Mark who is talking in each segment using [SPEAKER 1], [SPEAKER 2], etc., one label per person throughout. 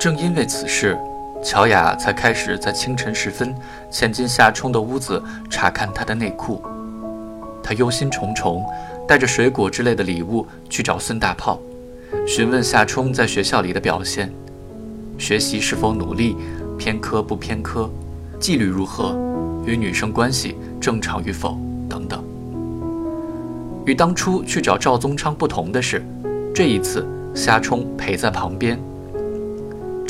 [SPEAKER 1] 正因为此事，乔雅才开始在清晨时分潜进夏冲的屋子查看他的内裤。他忧心忡忡，带着水果之类的礼物去找孙大炮，询问夏冲在学校里的表现，学习是否努力，偏科不偏科，纪律如何，与女生关系正常与否等等。与当初去找赵宗昌不同的是，这一次夏冲陪在旁边。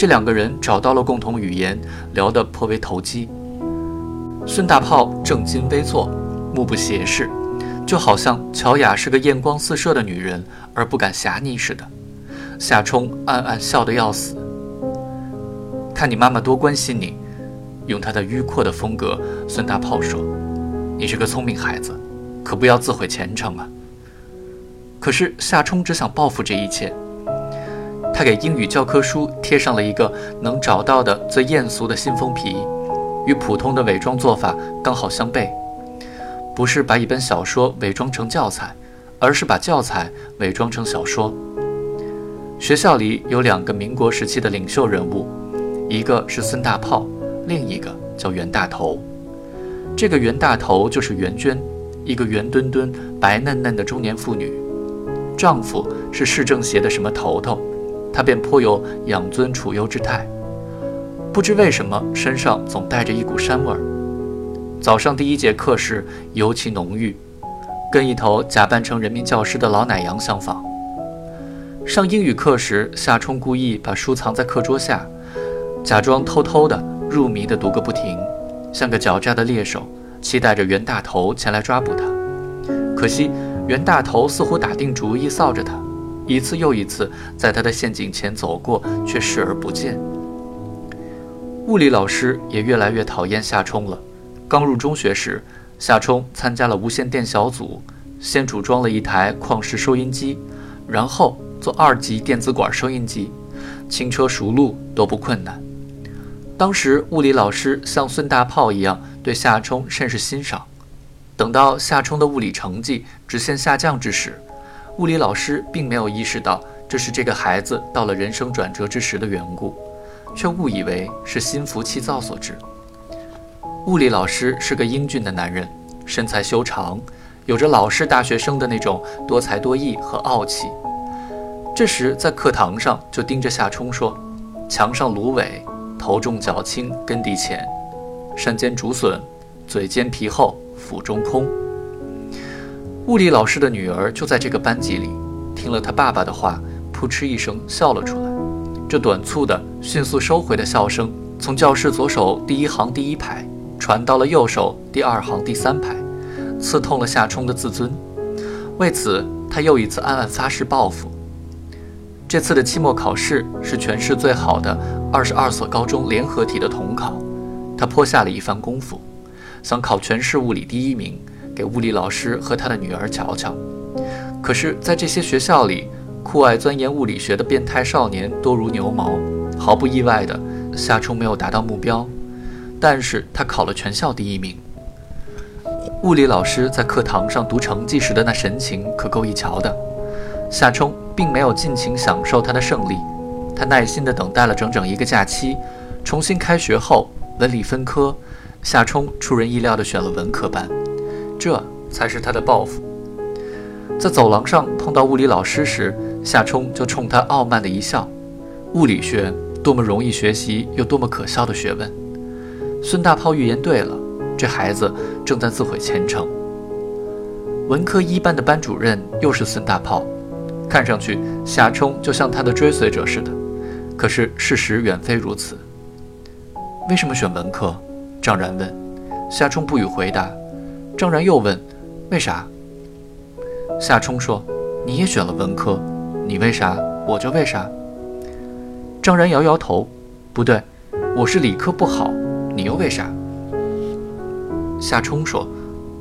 [SPEAKER 1] 这两个人找到了共同语言，聊得颇为投机。孙大炮正襟危坐，目不斜视。就好像乔雅是个艳光四射的女人，而不敢狭睨似的。夏冲暗暗笑得要死。看你妈妈多关心你，用他的迂阔的风格，孙大炮说：“你是个聪明孩子，可不要自毁前程啊。”可是夏冲只想报复这一切。他给英语教科书贴上了一个能找到的最艳俗的信封皮，与普通的伪装做法刚好相悖。不是把一本小说伪装成教材，而是把教材伪装成小说。学校里有两个民国时期的领袖人物，一个是孙大炮，另一个叫袁大头。这个袁大头就是袁娟，一个圆墩墩、白嫩嫩的中年妇女，丈夫是市政协的什么头头，他便颇有养尊处优之态。不知为什么，身上总带着一股膻味儿。早上第一节课时尤其浓郁，跟一头假扮成人民教师的老奶羊相仿。上英语课时，夏冲故意把书藏在课桌下，假装偷偷的入迷的读个不停，像个狡诈的猎手，期待着袁大头前来抓捕他。可惜袁大头似乎打定主意臊着他，一次又一次在他的陷阱前走过，却视而不见。物理老师也越来越讨厌夏冲了。刚入中学时，夏冲参加了无线电小组，先组装了一台矿石收音机，然后做二级电子管收音机，轻车熟路都不困难。当时物理老师像孙大炮一样对夏冲甚是欣赏。等到夏冲的物理成绩直线下降之时，物理老师并没有意识到这是这个孩子到了人生转折之时的缘故，却误以为是心浮气躁所致。物理老师是个英俊的男人，身材修长，有着老式大学生的那种多才多艺和傲气。这时在课堂上就盯着夏冲说：“墙上芦苇，头重脚轻根底浅；山间竹笋，嘴尖皮厚腹中空。”物理老师的女儿就在这个班级里，听了他爸爸的话，扑哧一声笑了出来。这短促的、迅速收回的笑声，从教室左手第一行第一排。传到了右手第二行第三排，刺痛了夏冲的自尊。为此，他又一次暗暗发誓报复。这次的期末考试是全市最好的二十二所高中联合体的统考，他颇下了一番功夫，想考全市物理第一名，给物理老师和他的女儿瞧瞧。可是，在这些学校里，酷爱钻研物理学的变态少年多如牛毛。毫不意外的，夏冲没有达到目标。但是他考了全校第一名。物理老师在课堂上读成绩时的那神情可够一瞧的。夏冲并没有尽情享受他的胜利，他耐心地等待了整整一个假期。重新开学后，文理分科，夏冲出人意料地选了文科班，这才是他的报复。在走廊上碰到物理老师时，夏冲就冲他傲慢地一笑。物理学多么容易学习，又多么可笑的学问！孙大炮预言对了，这孩子正在自毁前程。文科一班的班主任又是孙大炮，看上去夏冲就像他的追随者似的，可是事实远非如此。为什么选文科？张然问。夏冲不予回答。张然又问：“为啥？”夏冲说：“你也选了文科，你为啥，我就为啥。”张然摇摇头：“不对，我是理科不好。”你又为啥？夏冲说：“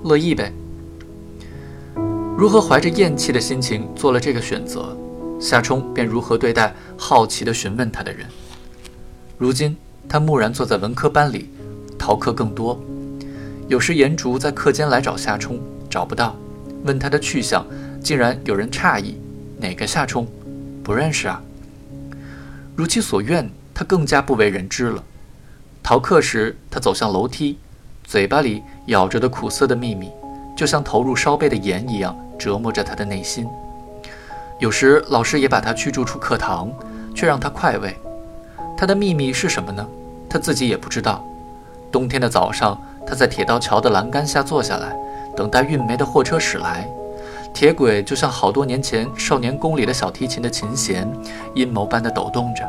[SPEAKER 1] 乐意呗。”如何怀着厌弃的心情做了这个选择，夏冲便如何对待好奇地询问他的人。如今他木然坐在文科班里，逃课更多。有时颜竹在课间来找夏冲，找不到，问他的去向，竟然有人诧异：“哪个夏冲？不认识啊？”如其所愿，他更加不为人知了。逃课时，他走向楼梯，嘴巴里咬着的苦涩的秘密，就像投入烧杯的盐一样折磨着他的内心。有时老师也把他驱逐出课堂，却让他快慰。他的秘密是什么呢？他自己也不知道。冬天的早上，他在铁道桥的栏杆下坐下来，等待运煤的货车驶来。铁轨就像好多年前少年宫里的小提琴的琴弦，阴谋般的抖动着。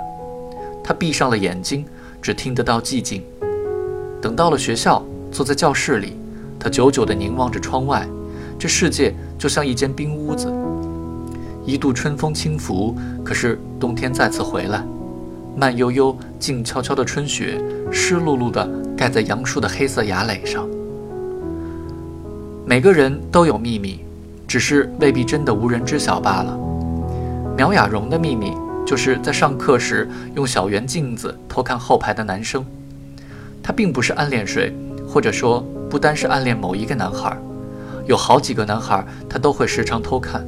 [SPEAKER 1] 他闭上了眼睛，只听得到寂静。等到了学校，坐在教室里，他久久地凝望着窗外，这世界就像一间冰屋子。一度春风轻拂，可是冬天再次回来，慢悠悠、静悄悄的春雪，湿漉漉地盖在杨树的黑色崖垒上。每个人都有秘密。只是未必真的无人知晓罢了。苗雅荣的秘密就是在上课时用小圆镜子偷看后排的男生。他并不是暗恋谁，或者说不单是暗恋某一个男孩，有好几个男孩他都会时常偷看。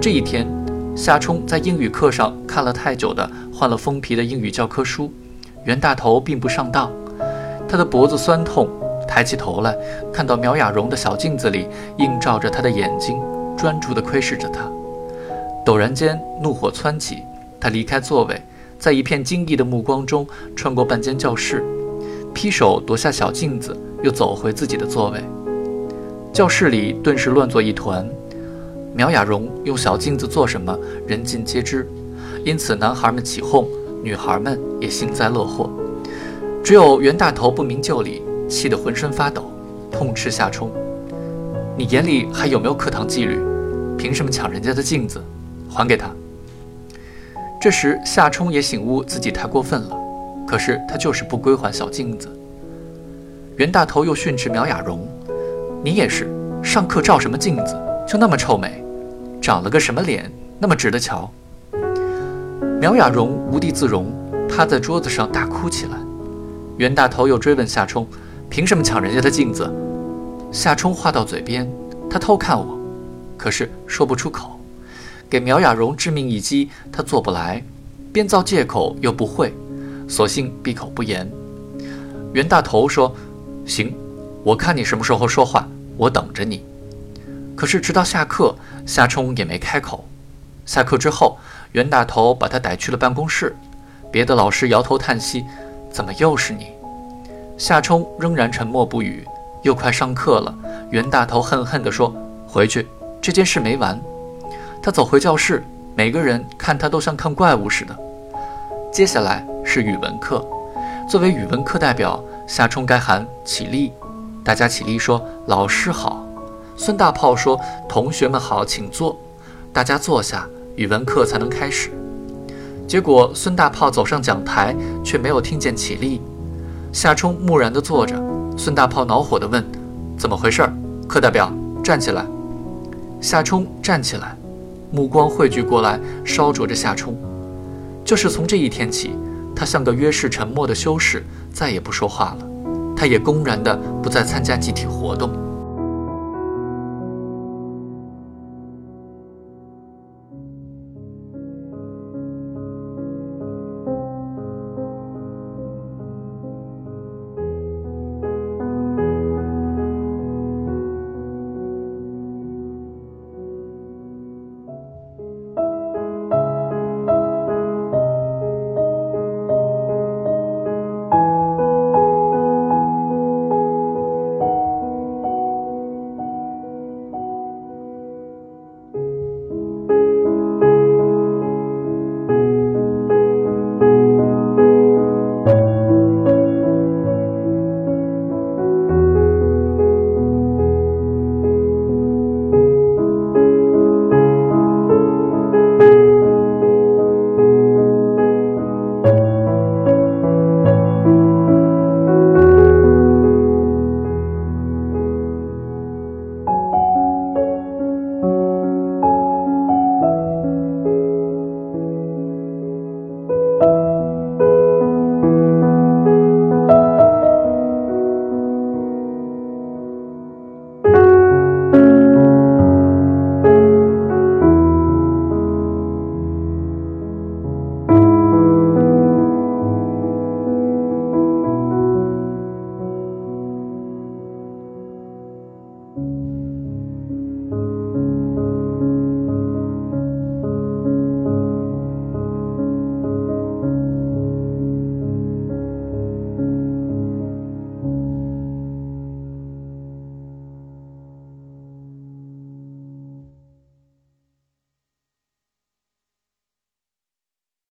[SPEAKER 1] 这一天，夏冲在英语课上看了太久的换了封皮的英语教科书，袁大头并不上当，他的脖子酸痛。抬起头来，看到苗雅荣的小镜子里映照着他的眼睛，专注地窥视着他。陡然间，怒火窜起，他离开座位，在一片惊异的目光中穿过半间教室，劈手夺下小镜子，又走回自己的座位。教室里顿时乱作一团。苗雅荣用小镜子做什么，人尽皆知，因此男孩们起哄，女孩们也幸灾乐祸，只有袁大头不明就里。气得浑身发抖，痛斥夏冲：“你眼里还有没有课堂纪律？凭什么抢人家的镜子？还给他！”这时夏冲也醒悟自己太过分了，可是他就是不归还小镜子。袁大头又训斥苗雅荣：“你也是，上课照什么镜子？就那么臭美，长了个什么脸，那么值得瞧？”苗雅荣无地自容，趴在桌子上大哭起来。袁大头又追问夏冲。凭什么抢人家的镜子？夏冲话到嘴边，他偷看我，可是说不出口。给苗雅荣致命一击，他做不来，编造借口又不会，索性闭口不言。袁大头说：“行，我看你什么时候说话，我等着你。”可是直到下课，夏冲也没开口。下课之后，袁大头把他逮去了办公室，别的老师摇头叹息：“怎么又是你？”夏冲仍然沉默不语。又快上课了，袁大头恨恨地说：“回去，这件事没完。”他走回教室，每个人看他都像看怪物似的。接下来是语文课，作为语文课代表，夏冲该喊起立。大家起立说：“老师好。”孙大炮说：“同学们好，请坐。”大家坐下，语文课才能开始。结果孙大炮走上讲台，却没有听见起立。夏冲木然地坐着，孙大炮恼火地问：“怎么回事？”课代表站起来。夏冲站起来，目光汇聚过来，烧灼着夏冲。就是从这一天起，他像个约誓沉默的修士，再也不说话了。他也公然地不再参加集体活动。